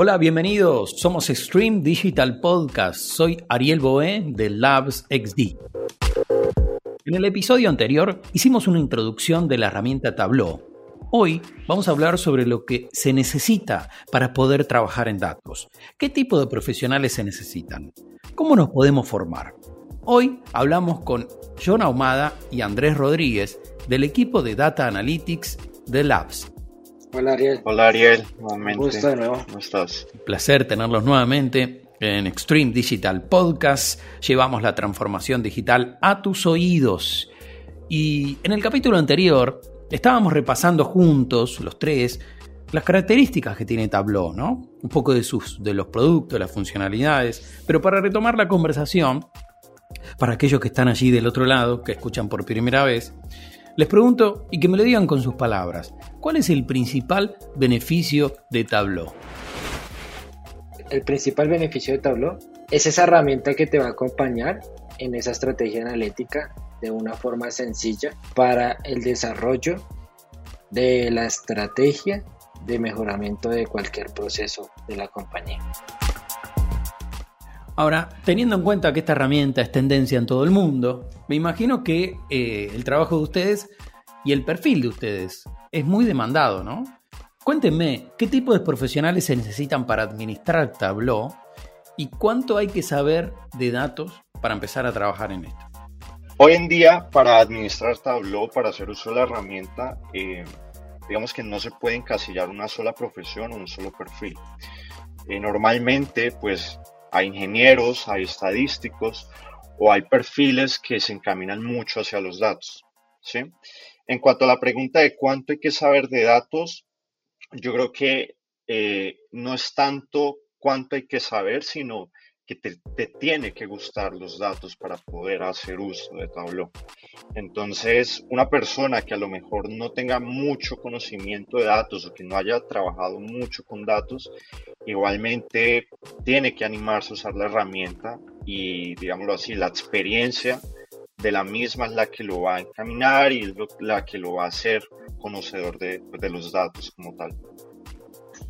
Hola, bienvenidos. Somos Extreme Digital Podcast. Soy Ariel Boé de Labs XD. En el episodio anterior hicimos una introducción de la herramienta Tableau. Hoy vamos a hablar sobre lo que se necesita para poder trabajar en datos. ¿Qué tipo de profesionales se necesitan? ¿Cómo nos podemos formar? Hoy hablamos con John Ahumada y Andrés Rodríguez del equipo de Data Analytics de Labs. Hola Ariel. Hola Ariel, nuevamente. Gusto de nuevo. ¿Cómo estás? Placer tenerlos nuevamente en Extreme Digital Podcast. Llevamos la transformación digital a tus oídos. Y en el capítulo anterior estábamos repasando juntos, los tres, las características que tiene Tableau, ¿no? Un poco de, sus, de los productos, las funcionalidades. Pero para retomar la conversación, para aquellos que están allí del otro lado, que escuchan por primera vez, les pregunto y que me lo digan con sus palabras, ¿cuál es el principal beneficio de Tableau? El principal beneficio de Tableau es esa herramienta que te va a acompañar en esa estrategia analítica de una forma sencilla para el desarrollo de la estrategia de mejoramiento de cualquier proceso de la compañía. Ahora, teniendo en cuenta que esta herramienta es tendencia en todo el mundo, me imagino que eh, el trabajo de ustedes y el perfil de ustedes es muy demandado, ¿no? Cuéntenme, ¿qué tipo de profesionales se necesitan para administrar Tableau y cuánto hay que saber de datos para empezar a trabajar en esto? Hoy en día, para administrar Tableau, para hacer uso de la herramienta, eh, digamos que no se puede encasillar una sola profesión o un solo perfil. Eh, normalmente, pues hay ingenieros, hay estadísticos o hay perfiles que se encaminan mucho hacia los datos. ¿sí? En cuanto a la pregunta de cuánto hay que saber de datos, yo creo que eh, no es tanto cuánto hay que saber, sino que te, tiene que gustar los datos para poder hacer uso de Tableau. Entonces, una persona que a lo mejor no tenga mucho conocimiento de datos o que no haya trabajado mucho con datos, igualmente tiene que animarse a usar la herramienta y, digámoslo así, la experiencia de la misma es la que lo va a encaminar y la que lo va a hacer conocedor de, de los datos como tal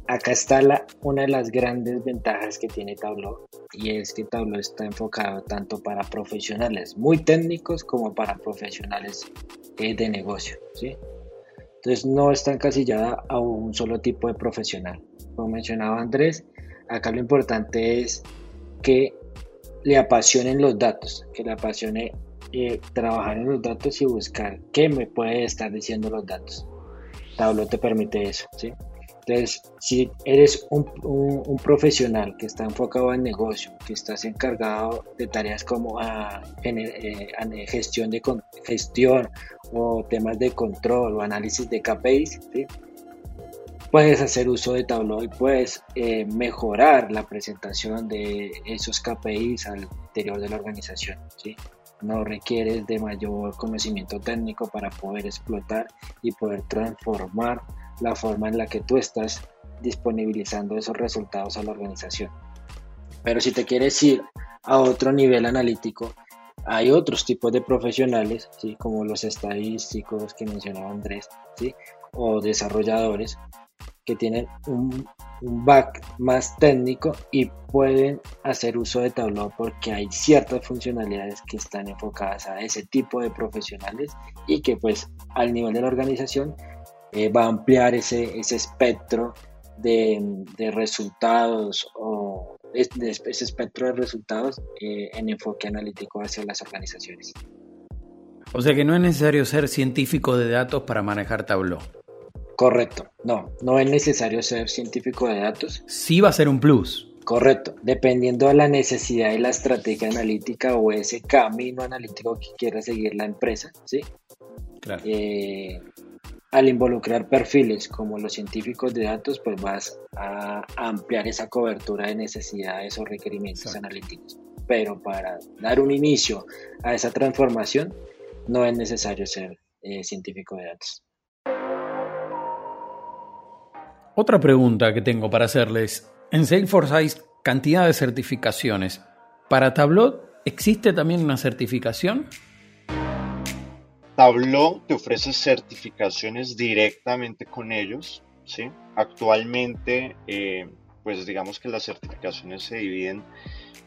acá está la, una de las grandes ventajas que tiene Tableau y es que Tableau está enfocado tanto para profesionales muy técnicos como para profesionales eh, de negocio. ¿sí? Entonces no está encasillada a un solo tipo de profesional. Como mencionaba Andrés, acá lo importante es que le apasionen los datos, que le apasione eh, trabajar en los datos y buscar qué me puede estar diciendo los datos. Tableau te permite eso. ¿sí? Entonces, si eres un, profesional que está enfocado en negocio, que estás encargado de tareas como ah, eh, gestión, de, gestión o temas de control o análisis de KPIs, puedes hacer uso de Tableau y puedes eh, mejorar la presentación de esos KPIs al interior de la organización. No requieres de mayor conocimiento técnico para poder explotar y poder transformar la forma en la que tú estás disponibilizando esos resultados a la organización. Pero si te quieres ir a otro nivel analítico, hay otros tipos de profesionales, ¿sí? como los estadísticos que mencionaba Andrés, ¿sí? o desarrolladores, que tienen un, un, back más técnico y pueden hacer uso de Tableau porque hay ciertas funcionalidades que están enfocadas a ese tipo de profesionales y que pues al nivel de la organización eh, va a ampliar ese, ese espectro de, de resultados o ese espectro de resultados eh, en enfoque analítico hacia las organizaciones. O sea que no es necesario ser científico de datos para manejar Tableau. Correcto, no, no es necesario ser científico de datos. Sí va a ser un plus. Correcto, dependiendo de la necesidad y la estrategia analítica o ese camino analítico que quiera seguir la empresa, ¿sí? Claro. Eh, al involucrar perfiles como los científicos de datos, pues vas a ampliar esa cobertura de necesidades o requerimientos analíticos. Pero para dar un inicio a esa transformación, no es necesario ser eh, científico de datos. Otra pregunta que tengo para hacerles. En Salesforce hay cantidad de certificaciones. ¿Para Tableau existe también una certificación? Tableau te ofrece certificaciones directamente con ellos. ¿sí? Actualmente, eh, pues digamos que las certificaciones se dividen,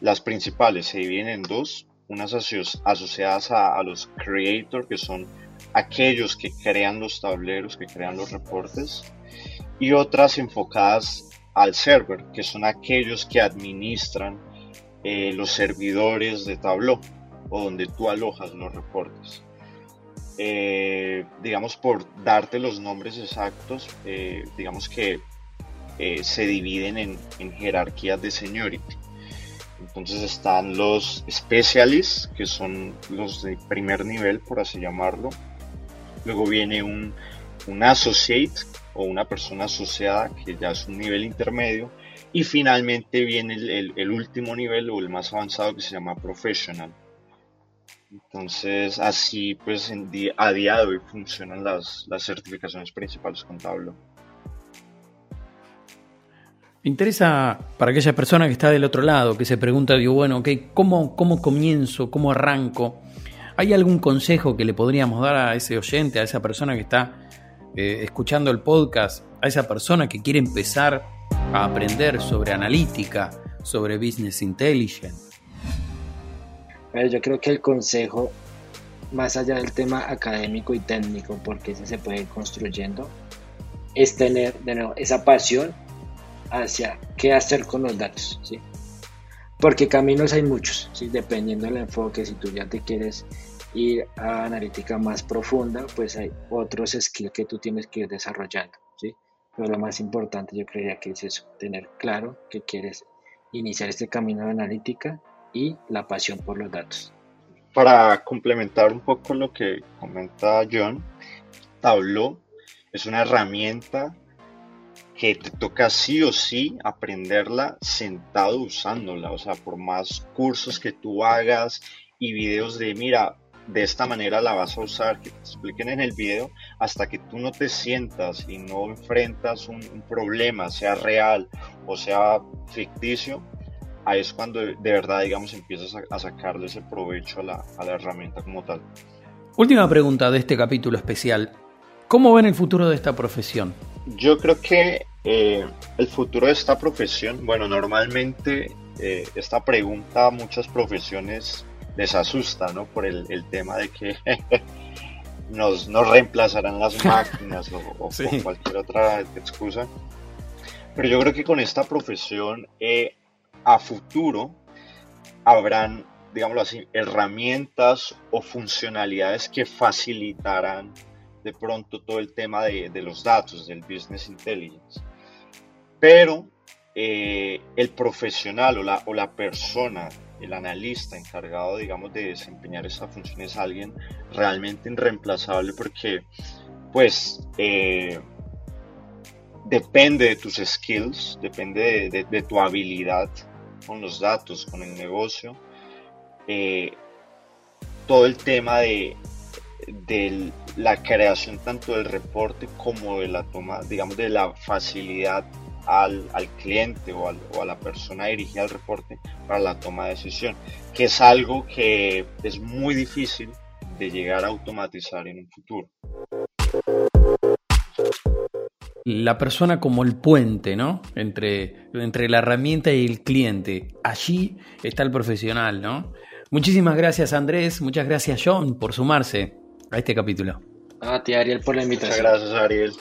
las principales se dividen en dos, unas asociadas a, a los creators, que son aquellos que crean los tableros, que crean los reportes, y otras enfocadas al server, que son aquellos que administran eh, los servidores de Tableau o donde tú alojas los reportes. Eh, digamos, por darte los nombres exactos, eh, digamos que se dividen en, en, jerarquías de seniority. Entonces están los specialists, que son los de primer nivel, por así llamarlo. Luego viene un, un associate o una persona asociada, que ya es un nivel intermedio. Y finalmente viene el, último nivel o el más avanzado que se llama professional. Entonces así pues a día de hoy funcionan las, certificaciones principales con Tableau. Interesa para aquella persona que está del otro lado, que se pregunta, digo, bueno, okay, ¿cómo, ¿cómo comienzo? ¿Cómo arranco? ¿Hay algún consejo que le podríamos dar a ese oyente, a esa persona que está eh, escuchando el podcast, a esa persona que quiere empezar a aprender sobre analítica, sobre business intelligence? yo creo que el consejo, más allá del tema académico y técnico, porque ese se puede ir construyendo, es tener de nuevo esa pasión hacia qué hacer con los datos, ¿sí? Porque caminos hay muchos, ¿sí? Dependiendo del enfoque, si tú ya te quieres ir a analítica más profunda, pues hay otros skills que tú tienes que ir desarrollando, ¿sí? Pero lo más importante yo creería que es eso, tener claro que quieres iniciar este camino de analítica y la pasión por los datos. Para complementar un poco lo que comenta John, Tableau es una herramienta que te toca sí o sí aprenderla sentado usándola, o sea, por más cursos que tú hagas y videos de, mira, de esta manera la vas a usar, que te expliquen en el video, hasta que tú no te sientas y no enfrentas un, problema, sea real o sea ficticio, ahí es cuando de verdad, digamos, empiezas a, sacarle ese provecho a la, a la, herramienta como tal. Última pregunta de este capítulo especial. ¿Cómo ven el futuro de esta profesión? Yo creo que eh, el futuro de esta profesión, bueno, normalmente eh, esta pregunta a muchas profesiones les asusta, ¿no? Por el, tema de que nos, nos, reemplazarán las máquinas o, cualquier otra excusa. Pero yo creo que con esta profesión eh, a futuro habrán, digámoslo así, herramientas o funcionalidades que facilitarán de pronto todo el tema de, los datos, del business intelligence. Pero eh, el profesional o la, o la persona el analista encargado, digamos, de desempeñar esa función es alguien realmente irreemplazable porque, pues, eh, depende de tus skills, depende de, tu habilidad con los datos, con el negocio. Eh, todo el tema de, de la creación tanto del reporte como de la toma, digamos, de la facilidad al, cliente o, a la persona dirigida al reporte para la toma de decisión, que es algo que es muy difícil de llegar a automatizar en un futuro. La persona como el puente, ¿no? Entre, entre la herramienta y el cliente. Allí está el profesional, ¿no? Muchísimas gracias Andrés, muchas gracias John por sumarse a este capítulo. A ti Ariel por la invitación. Muchas gracias Ariel.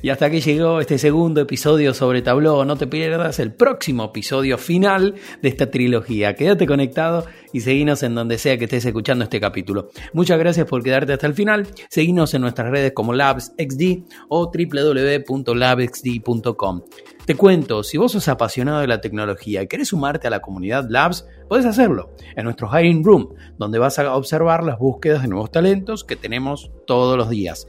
Y hasta aquí llegó este segundo episodio sobre Tableau. No te pierdas el próximo episodio final de esta trilogía. Quédate conectado y seguinos en donde sea que estés escuchando este capítulo. Muchas gracias por quedarte hasta el final. Seguinos en nuestras redes como LabsXD o www.labsxd.com. Te cuento, si vos sos apasionado de la tecnología y querés sumarte a la comunidad Labs, puedes hacerlo en nuestro Hiring Room, donde vas a observar las búsquedas de nuevos talentos que tenemos todos los días.